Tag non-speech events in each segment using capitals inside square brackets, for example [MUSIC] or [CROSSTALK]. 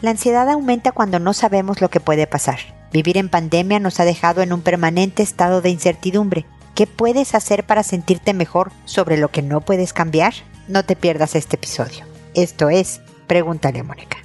La ansiedad aumenta cuando no sabemos lo que puede pasar. Vivir en pandemia nos ha dejado en un permanente estado de incertidumbre. ¿Qué puedes hacer para sentirte mejor sobre lo que no puedes cambiar? No te pierdas este episodio. Esto es Pregúntale a Mónica.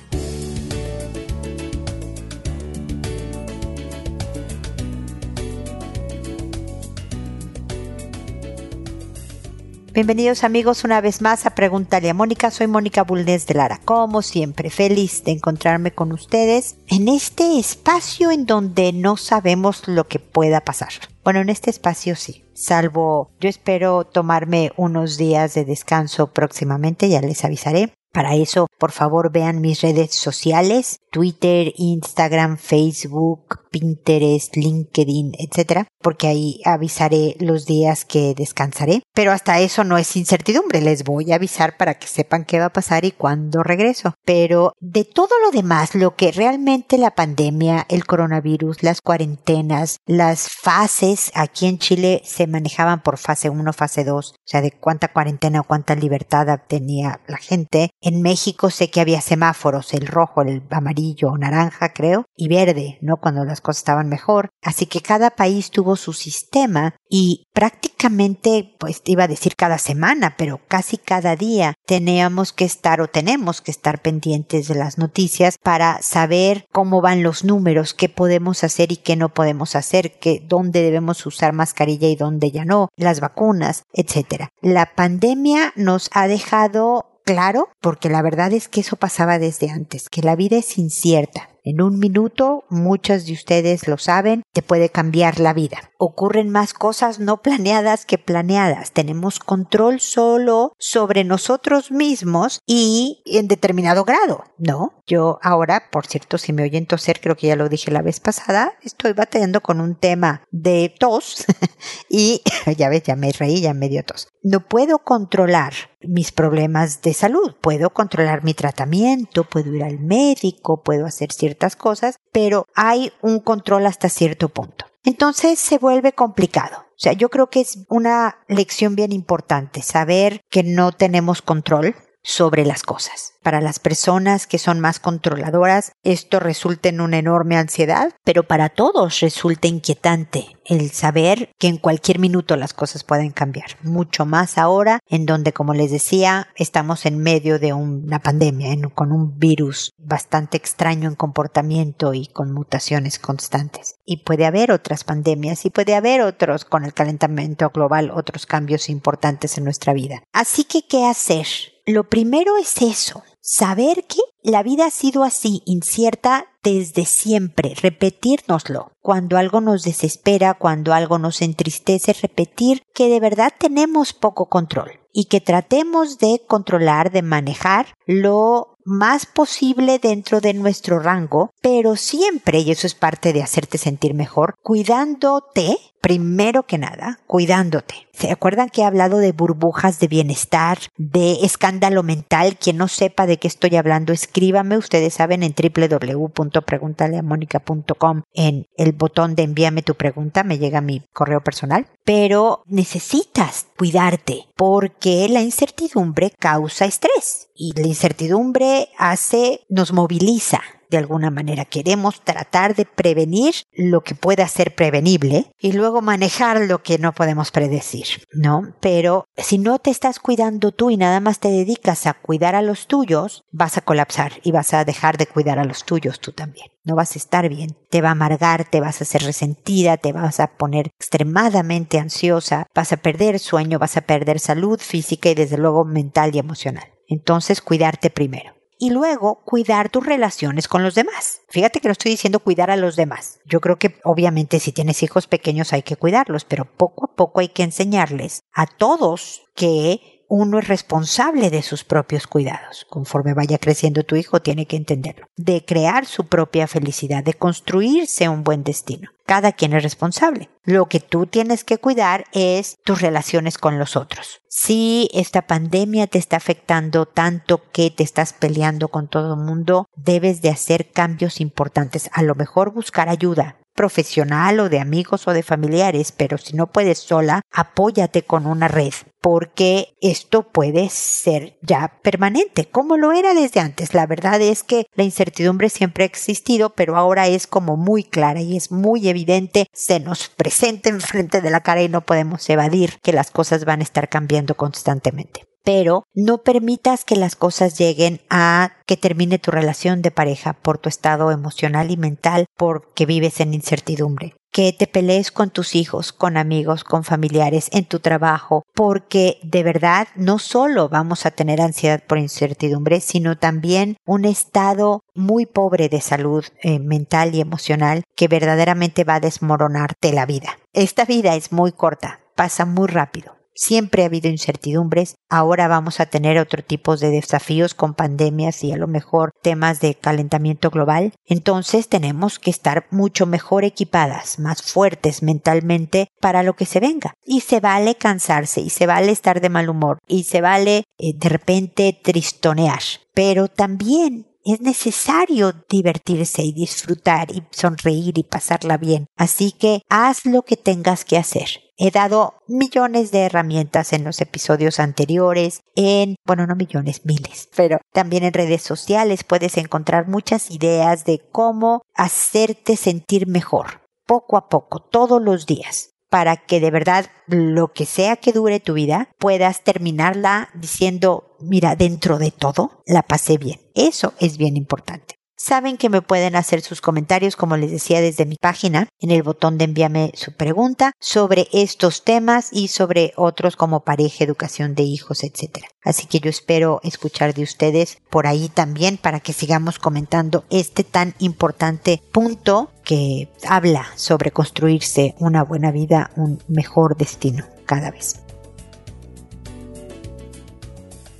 Bienvenidos amigos una vez más a Pregúntale a Mónica. Soy Mónica Bulnes de Lara. Como siempre, feliz de encontrarme con ustedes en este espacio en donde no sabemos lo que pueda pasar. Bueno, en este espacio sí, salvo yo espero tomarme unos días de descanso próximamente, ya les avisaré. Para eso, por favor, vean mis redes sociales, Twitter, Instagram, Facebook, Pinterest, LinkedIn, etcétera, porque ahí avisaré los días que descansaré. Pero hasta eso no es incertidumbre, les voy a avisar para que sepan qué va a pasar y cuándo regreso. Pero de todo lo demás, lo que realmente la pandemia, el coronavirus, las cuarentenas, las fases, aquí en Chile se manejaban por fase 1, fase 2, o sea, de cuánta cuarentena o cuánta libertad tenía la gente. En México sé que había semáforos, el rojo, el amarillo naranja, creo, y verde, ¿no? Cuando las cosas estaban mejor. Así que cada país tuvo su sistema y prácticamente, pues iba a decir cada semana, pero casi cada día teníamos que estar o tenemos que estar pendientes de las noticias para saber cómo van los números, qué podemos hacer y qué no podemos hacer, que dónde debemos usar mascarilla y dónde ya no, las vacunas, etcétera. La pandemia nos ha dejado claro, porque la verdad es que eso pasaba desde antes, que la vida es incierta. En un minuto, muchos de ustedes lo saben, te puede cambiar la vida. Ocurren más cosas no planeadas que planeadas. Tenemos control solo sobre nosotros mismos y en determinado grado, ¿no? Yo ahora, por cierto, si me oyen toser, creo que ya lo dije la vez pasada, estoy batallando con un tema de tos [LAUGHS] y [LAUGHS] ya ves, ya me reí, ya me dio tos. No puedo controlar mis problemas de salud, puedo controlar mi tratamiento, puedo ir al médico, puedo hacer ciertas cosas, pero hay un control hasta cierto punto. Entonces se vuelve complicado. O sea, yo creo que es una lección bien importante saber que no tenemos control sobre las cosas. Para las personas que son más controladoras, esto resulta en una enorme ansiedad, pero para todos resulta inquietante el saber que en cualquier minuto las cosas pueden cambiar. Mucho más ahora, en donde, como les decía, estamos en medio de una pandemia, con un virus bastante extraño en comportamiento y con mutaciones constantes. Y puede haber otras pandemias y puede haber otros, con el calentamiento global, otros cambios importantes en nuestra vida. Así que, ¿qué hacer? Lo primero es eso, saber que la vida ha sido así, incierta desde siempre, repetírnoslo. Cuando algo nos desespera, cuando algo nos entristece, repetir que de verdad tenemos poco control y que tratemos de controlar, de manejar lo más posible dentro de nuestro rango, pero siempre, y eso es parte de hacerte sentir mejor, cuidándote, primero que nada, cuidándote. ¿Se acuerdan que he hablado de burbujas de bienestar, de escándalo mental? Quien no sepa de qué estoy hablando, escríbame. Ustedes saben en www.preguntaleamónica.com en el botón de envíame tu pregunta, me llega mi correo personal. Pero necesitas cuidarte porque la incertidumbre causa estrés y la incertidumbre hace, nos moviliza de alguna manera. Queremos tratar de prevenir lo que pueda ser prevenible y luego manejar lo que no podemos predecir, ¿no? Pero si no te estás cuidando tú y nada más te dedicas a cuidar a los tuyos, vas a colapsar y vas a dejar de cuidar a los tuyos tú también. No vas a estar bien, te va a amargar, te vas a hacer resentida, te vas a poner extremadamente ansiosa, vas a perder sueño, vas a perder salud física y desde luego mental y emocional. Entonces, cuidarte primero y luego cuidar tus relaciones con los demás. Fíjate que no estoy diciendo cuidar a los demás. Yo creo que obviamente si tienes hijos pequeños hay que cuidarlos, pero poco a poco hay que enseñarles a todos que uno es responsable de sus propios cuidados. Conforme vaya creciendo tu hijo, tiene que entenderlo. De crear su propia felicidad, de construirse un buen destino. Cada quien es responsable. Lo que tú tienes que cuidar es tus relaciones con los otros. Si esta pandemia te está afectando tanto que te estás peleando con todo el mundo, debes de hacer cambios importantes. A lo mejor buscar ayuda, profesional o de amigos o de familiares, pero si no puedes sola, apóyate con una red porque esto puede ser ya permanente, como lo era desde antes. La verdad es que la incertidumbre siempre ha existido, pero ahora es como muy clara y es muy evidente, se nos presenta enfrente de la cara y no podemos evadir que las cosas van a estar cambiando constantemente pero no permitas que las cosas lleguen a que termine tu relación de pareja por tu estado emocional y mental porque vives en incertidumbre. Que te pelees con tus hijos, con amigos, con familiares, en tu trabajo, porque de verdad no solo vamos a tener ansiedad por incertidumbre, sino también un estado muy pobre de salud eh, mental y emocional que verdaderamente va a desmoronarte la vida. Esta vida es muy corta, pasa muy rápido. Siempre ha habido incertidumbres, ahora vamos a tener otro tipo de desafíos con pandemias y a lo mejor temas de calentamiento global. Entonces tenemos que estar mucho mejor equipadas, más fuertes mentalmente para lo que se venga. Y se vale cansarse, y se vale estar de mal humor, y se vale eh, de repente tristonear. Pero también es necesario divertirse y disfrutar y sonreír y pasarla bien. Así que haz lo que tengas que hacer. He dado millones de herramientas en los episodios anteriores, en, bueno, no millones, miles, pero también en redes sociales puedes encontrar muchas ideas de cómo hacerte sentir mejor, poco a poco, todos los días para que de verdad lo que sea que dure tu vida puedas terminarla diciendo, mira, dentro de todo la pasé bien. Eso es bien importante. Saben que me pueden hacer sus comentarios, como les decía, desde mi página, en el botón de envíame su pregunta sobre estos temas y sobre otros como pareja, educación de hijos, etc. Así que yo espero escuchar de ustedes por ahí también para que sigamos comentando este tan importante punto que habla sobre construirse una buena vida, un mejor destino cada vez.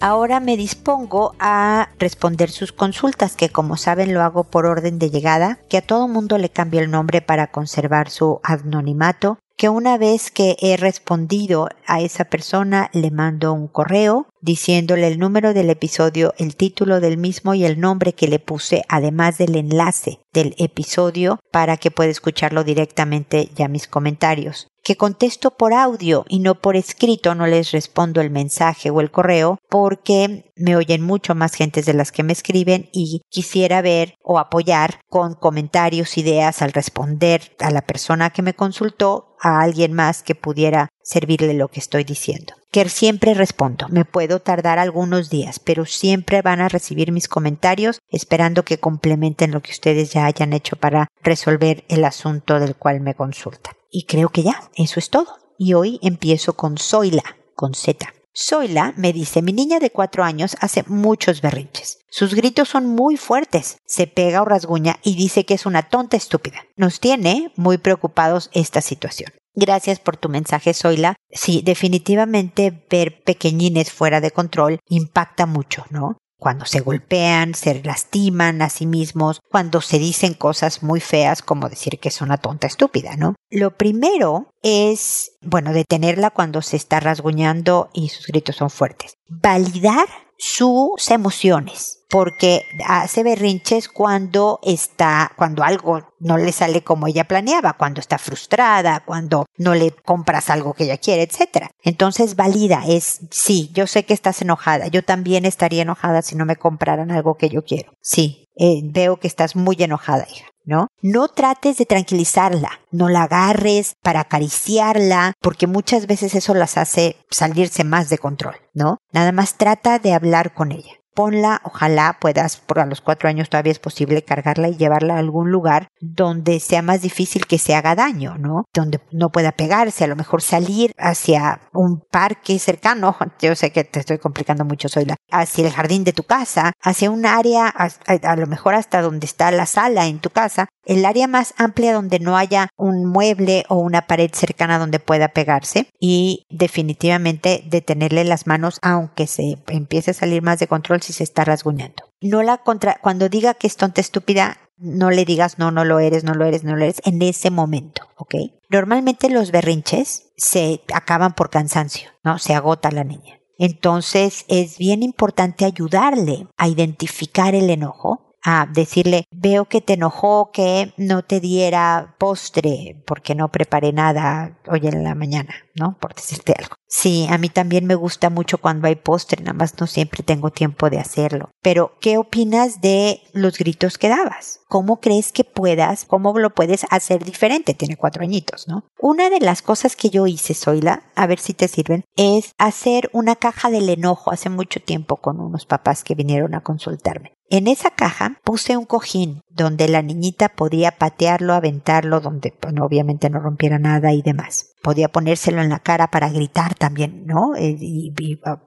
Ahora me dispongo a responder sus consultas, que como saben lo hago por orden de llegada, que a todo mundo le cambio el nombre para conservar su anonimato, que una vez que he respondido a esa persona le mando un correo diciéndole el número del episodio, el título del mismo y el nombre que le puse, además del enlace del episodio para que pueda escucharlo directamente ya mis comentarios que contesto por audio y no por escrito, no les respondo el mensaje o el correo porque me oyen mucho más gentes de las que me escriben y quisiera ver o apoyar con comentarios, ideas al responder a la persona que me consultó a alguien más que pudiera servirle lo que estoy diciendo. Que siempre respondo. Me puedo tardar algunos días, pero siempre van a recibir mis comentarios esperando que complementen lo que ustedes ya hayan hecho para resolver el asunto del cual me consultan. Y creo que ya, eso es todo. Y hoy empiezo con Zoila, con Z. Zoila me dice, mi niña de cuatro años hace muchos berrinches. Sus gritos son muy fuertes, se pega o rasguña y dice que es una tonta estúpida. Nos tiene muy preocupados esta situación. Gracias por tu mensaje, Zoila. Sí, definitivamente ver pequeñines fuera de control impacta mucho, ¿no? Cuando se golpean, se lastiman a sí mismos, cuando se dicen cosas muy feas como decir que es una tonta estúpida, ¿no? Lo primero es, bueno, detenerla cuando se está rasguñando y sus gritos son fuertes. Validar sus emociones porque hace berrinches cuando está, cuando algo no le sale como ella planeaba, cuando está frustrada, cuando no le compras algo que ella quiere, etc. Entonces valida, es, sí, yo sé que estás enojada, yo también estaría enojada si no me compraran algo que yo quiero. Sí, eh, veo que estás muy enojada, hija. ¿No? No trates de tranquilizarla, no la agarres para acariciarla, porque muchas veces eso las hace salirse más de control, ¿no? Nada más trata de hablar con ella ponla, ojalá puedas, por a los cuatro años todavía es posible cargarla y llevarla a algún lugar donde sea más difícil que se haga daño, ¿no? Donde no pueda pegarse, a lo mejor salir hacia un parque cercano, [LAUGHS] yo sé que te estoy complicando mucho, soy la, hacia el jardín de tu casa, hacia un área, a, a lo mejor hasta donde está la sala en tu casa, el área más amplia donde no haya un mueble o una pared cercana donde pueda pegarse y definitivamente detenerle las manos aunque se empiece a salir más de control si se está rasguñando. No la contra, cuando diga que es tonta estúpida, no le digas no, no lo eres, no lo eres, no lo eres en ese momento, ¿ok? Normalmente los berrinches se acaban por cansancio, ¿no? Se agota la niña. Entonces es bien importante ayudarle a identificar el enojo a decirle, veo que te enojó que no te diera postre porque no preparé nada hoy en la mañana, ¿no? Por decirte algo. Sí, a mí también me gusta mucho cuando hay postre, nada más no siempre tengo tiempo de hacerlo. Pero, ¿qué opinas de los gritos que dabas? ¿Cómo crees que puedas, cómo lo puedes hacer diferente? Tiene cuatro añitos, ¿no? Una de las cosas que yo hice, Zoila, a ver si te sirven, es hacer una caja del enojo hace mucho tiempo con unos papás que vinieron a consultarme. En esa caja puse un cojín donde la niñita podía patearlo, aventarlo, donde pues, obviamente no rompiera nada y demás. Podía ponérselo en la cara para gritar también, ¿no? Eh, y,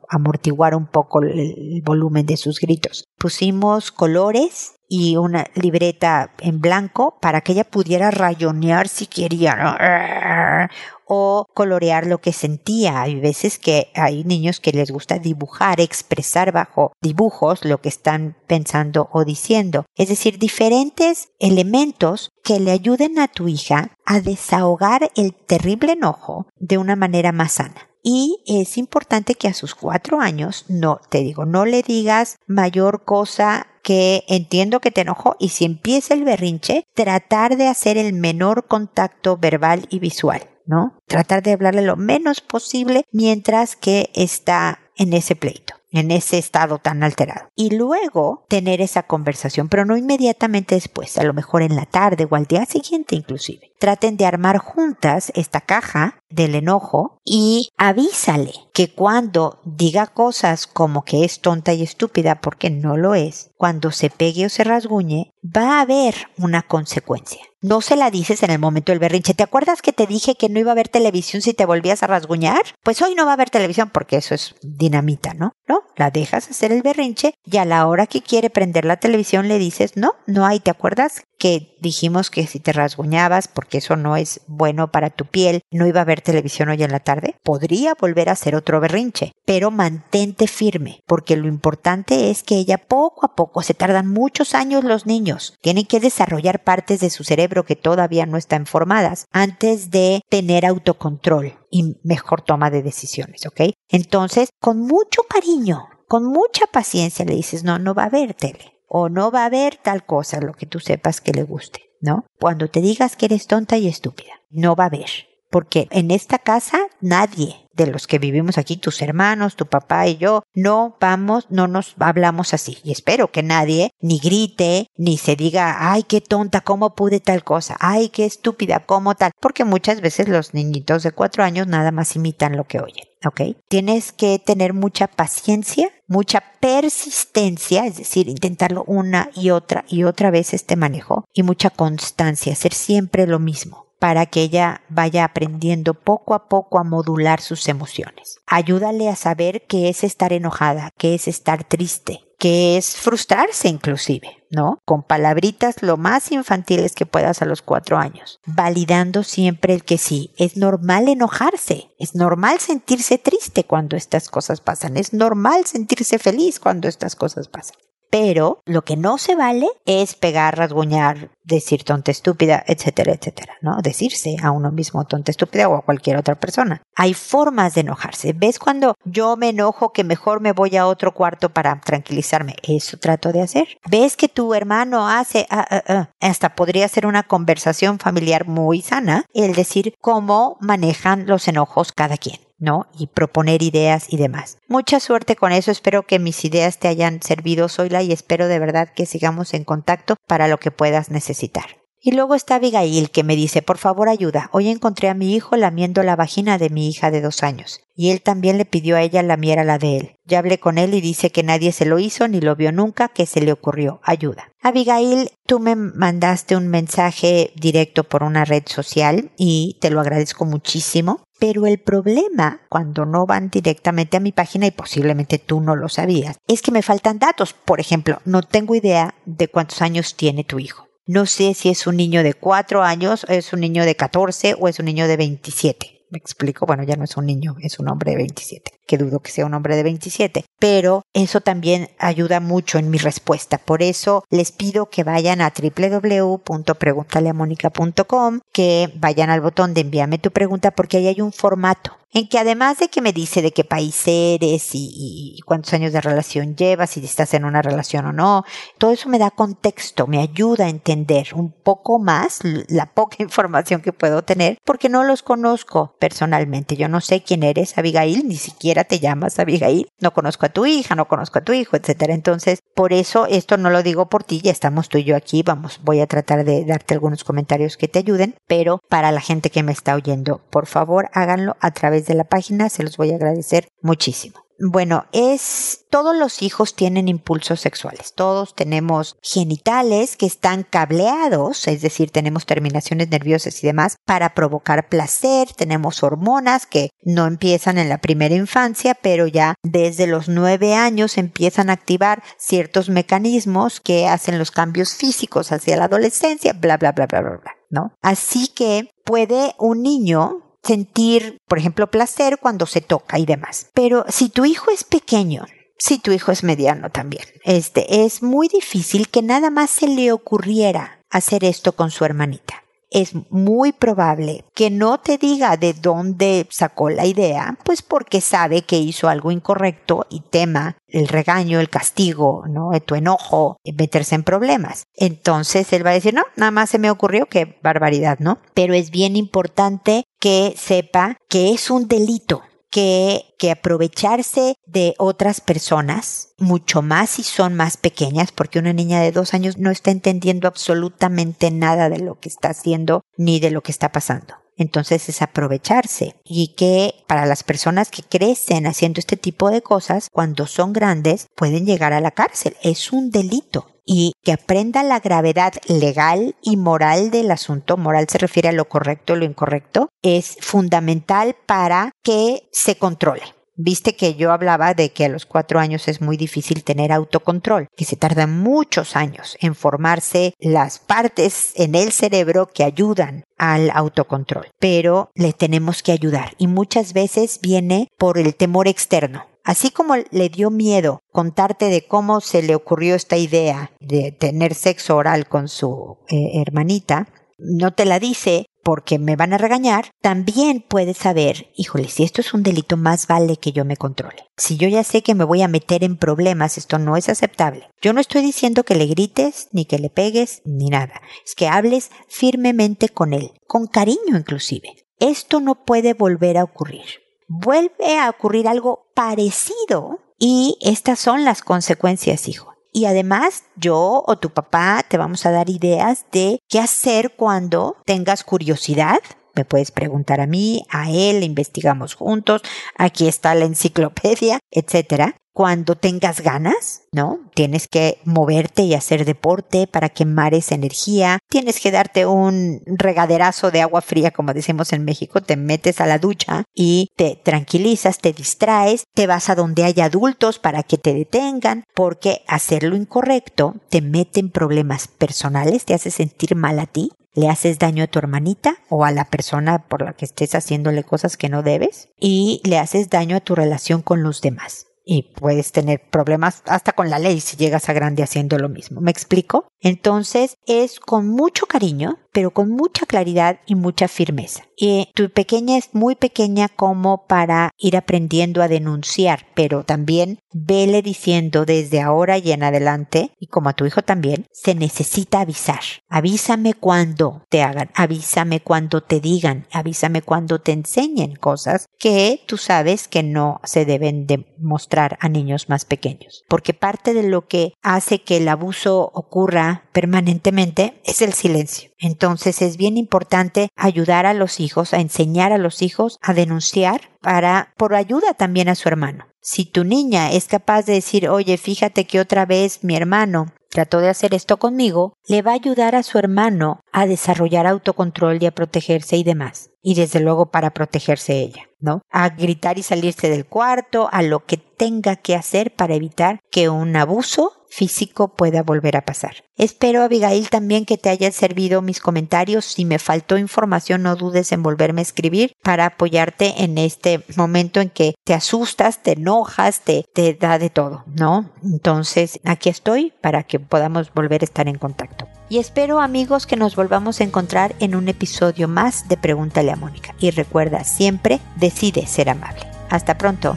amortiguar un poco el volumen de sus gritos. Pusimos colores y una libreta en blanco para que ella pudiera rayonear si quería o colorear lo que sentía. Hay veces que hay niños que les gusta dibujar, expresar bajo dibujos lo que están pensando o diciendo. Es decir, diferentes elementos que le ayuden a tu hija a desahogar el terrible enojo de una manera más sana. Y es importante que a sus cuatro años, no, te digo, no le digas mayor cosa que entiendo que te enojó y si empieza el berrinche, tratar de hacer el menor contacto verbal y visual, ¿no? Tratar de hablarle lo menos posible mientras que está en ese pleito en ese estado tan alterado. Y luego tener esa conversación, pero no inmediatamente después, a lo mejor en la tarde o al día siguiente inclusive. Traten de armar juntas esta caja del enojo y avísale que cuando diga cosas como que es tonta y estúpida porque no lo es, cuando se pegue o se rasguñe, va a haber una consecuencia. No se la dices en el momento del berrinche. ¿Te acuerdas que te dije que no iba a haber televisión si te volvías a rasguñar? Pues hoy no va a haber televisión porque eso es dinamita, ¿no? No, la dejas hacer el berrinche y a la hora que quiere prender la televisión le dices, no, no hay, ¿te acuerdas? Que dijimos que si te rasguñabas, porque eso no es bueno para tu piel, no iba a haber televisión hoy en la tarde, podría volver a ser otro berrinche, pero mantente firme, porque lo importante es que ella poco a poco, se tardan muchos años los niños, tienen que desarrollar partes de su cerebro que todavía no están formadas antes de tener autocontrol y mejor toma de decisiones, ¿ok? Entonces, con mucho cariño, con mucha paciencia le dices, no, no va a haber tele o no va a haber tal cosa, lo que tú sepas que le guste, ¿no? Cuando te digas que eres tonta y estúpida, no va a haber. Porque en esta casa nadie de los que vivimos aquí, tus hermanos, tu papá y yo, no vamos, no nos hablamos así. Y espero que nadie ni grite, ni se diga, ay, qué tonta, cómo pude tal cosa, ay, qué estúpida, cómo tal. Porque muchas veces los niñitos de cuatro años nada más imitan lo que oyen. Tienes que tener mucha paciencia, mucha persistencia, es decir, intentarlo una y otra y otra vez este manejo, y mucha constancia, hacer siempre lo mismo para que ella vaya aprendiendo poco a poco a modular sus emociones. Ayúdale a saber qué es estar enojada, qué es estar triste, qué es frustrarse inclusive, ¿no? Con palabritas lo más infantiles que puedas a los cuatro años, validando siempre el que sí. Es normal enojarse, es normal sentirse triste cuando estas cosas pasan, es normal sentirse feliz cuando estas cosas pasan. Pero lo que no se vale es pegar, rasguñar, decir tonta estúpida, etcétera, etcétera, ¿no? Decirse a uno mismo tonta estúpida o a cualquier otra persona. Hay formas de enojarse. ¿Ves cuando yo me enojo que mejor me voy a otro cuarto para tranquilizarme? Eso trato de hacer. ¿Ves que tu hermano hace, ah, ah, ah? hasta podría ser una conversación familiar muy sana, el decir cómo manejan los enojos cada quien. ¿no? Y proponer ideas y demás. Mucha suerte con eso, espero que mis ideas te hayan servido, Zoila, y espero de verdad que sigamos en contacto para lo que puedas necesitar. Y luego está Abigail que me dice, por favor ayuda, hoy encontré a mi hijo lamiendo la vagina de mi hija de dos años, y él también le pidió a ella lamiera la de él. Ya hablé con él y dice que nadie se lo hizo ni lo vio nunca, que se le ocurrió. Ayuda. Abigail, tú me mandaste un mensaje directo por una red social y te lo agradezco muchísimo. Pero el problema, cuando no van directamente a mi página y posiblemente tú no lo sabías, es que me faltan datos. Por ejemplo, no tengo idea de cuántos años tiene tu hijo. No sé si es un niño de cuatro años, es un niño de 14 o es un niño de 27. Me explico, bueno, ya no es un niño, es un hombre de 27. Que dudo que sea un hombre de 27, pero eso también ayuda mucho en mi respuesta. Por eso les pido que vayan a www.preguntaleamónica.com, que vayan al botón de envíame tu pregunta porque ahí hay un formato en que además de que me dice de qué país eres y, cuántos años de relación llevas, si estás en una relación o no, todo eso me da contexto, me ayuda a entender un poco más la poca [LAUGHS] información que puedo tener, porque no los conozco personalmente. Yo no sé quién eres, Abigail, ni siquiera te llamas Abigail, no conozco a tu hija, no conozco a tu hijo, etcétera. Entonces, por eso esto no lo digo por ti, ya estamos tú y yo aquí, vamos, voy a tratar de darte algunos comentarios que te ayuden, pero para la gente que me está oyendo, por favor, háganlo a través de la página, se los voy a agradecer muchísimo. Bueno, es todos los hijos tienen impulsos sexuales. Todos tenemos genitales que están cableados, es decir, tenemos terminaciones nerviosas y demás para provocar placer. Tenemos hormonas que no empiezan en la primera infancia, pero ya desde los nueve años empiezan a activar ciertos mecanismos que hacen los cambios físicos hacia la adolescencia, bla, bla, bla, bla, bla, bla, ¿no? Así que puede un niño sentir, por ejemplo, placer cuando se toca y demás. Pero si tu hijo es pequeño, si tu hijo es mediano también, este, es muy difícil que nada más se le ocurriera hacer esto con su hermanita es muy probable que no te diga de dónde sacó la idea, pues porque sabe que hizo algo incorrecto y tema el regaño, el castigo, ¿no? Tu enojo, meterse en problemas. Entonces él va a decir, no, nada más se me ocurrió, qué barbaridad, ¿no? Pero es bien importante que sepa que es un delito que, que aprovecharse de otras personas, mucho más si son más pequeñas, porque una niña de dos años no está entendiendo absolutamente nada de lo que está haciendo ni de lo que está pasando. Entonces es aprovecharse y que para las personas que crecen haciendo este tipo de cosas, cuando son grandes, pueden llegar a la cárcel. Es un delito y que aprenda la gravedad legal y moral del asunto, moral se refiere a lo correcto lo incorrecto, es fundamental para que se controle. Viste que yo hablaba de que a los cuatro años es muy difícil tener autocontrol, que se tarda muchos años en formarse las partes en el cerebro que ayudan al autocontrol, pero le tenemos que ayudar y muchas veces viene por el temor externo. Así como le dio miedo contarte de cómo se le ocurrió esta idea de tener sexo oral con su eh, hermanita, no te la dice porque me van a regañar, también puedes saber, híjole, si esto es un delito, más vale que yo me controle. Si yo ya sé que me voy a meter en problemas, esto no es aceptable. Yo no estoy diciendo que le grites, ni que le pegues, ni nada. Es que hables firmemente con él, con cariño inclusive. Esto no puede volver a ocurrir vuelve a ocurrir algo parecido y estas son las consecuencias, hijo. Y además yo o tu papá te vamos a dar ideas de qué hacer cuando tengas curiosidad. Me puedes preguntar a mí, a él, investigamos juntos, aquí está la enciclopedia, etcétera cuando tengas ganas, ¿no? Tienes que moverte y hacer deporte para quemar esa energía. Tienes que darte un regaderazo de agua fría, como decimos en México. Te metes a la ducha y te tranquilizas, te distraes, te vas a donde hay adultos para que te detengan, porque hacer lo incorrecto te mete en problemas personales, te hace sentir mal a ti, le haces daño a tu hermanita o a la persona por la que estés haciéndole cosas que no debes y le haces daño a tu relación con los demás y puedes tener problemas hasta con la ley si llegas a grande haciendo lo mismo. ¿Me explico? Entonces es con mucho cariño, pero con mucha claridad y mucha firmeza. Y tu pequeña es muy pequeña como para ir aprendiendo a denunciar, pero también vele diciendo desde ahora y en adelante, y como a tu hijo también, se necesita avisar. Avísame cuando te hagan, avísame cuando te digan, avísame cuando te enseñen cosas que tú sabes que no se deben demostrar a niños más pequeños. Porque parte de lo que hace que el abuso ocurra permanentemente es el silencio. Entonces es bien importante ayudar a los hijos, a enseñar a los hijos a denunciar para, por ayuda también a su hermano. Si tu niña es capaz de decir, oye, fíjate que otra vez mi hermano trató de hacer esto conmigo, le va a ayudar a su hermano a desarrollar autocontrol y a protegerse y demás. Y desde luego para protegerse ella, ¿no? A gritar y salirse del cuarto, a lo que tenga que hacer para evitar que un abuso físico pueda volver a pasar. Espero, Abigail, también que te hayan servido mis comentarios. Si me faltó información, no dudes en volverme a escribir para apoyarte en este momento en que te asustas, te enojas, te, te da de todo, ¿no? Entonces, aquí estoy para que podamos volver a estar en contacto. Y espero, amigos, que nos volvamos a encontrar en un episodio más de Pregúntale a Mónica. Y recuerda, siempre decide ser amable. Hasta pronto.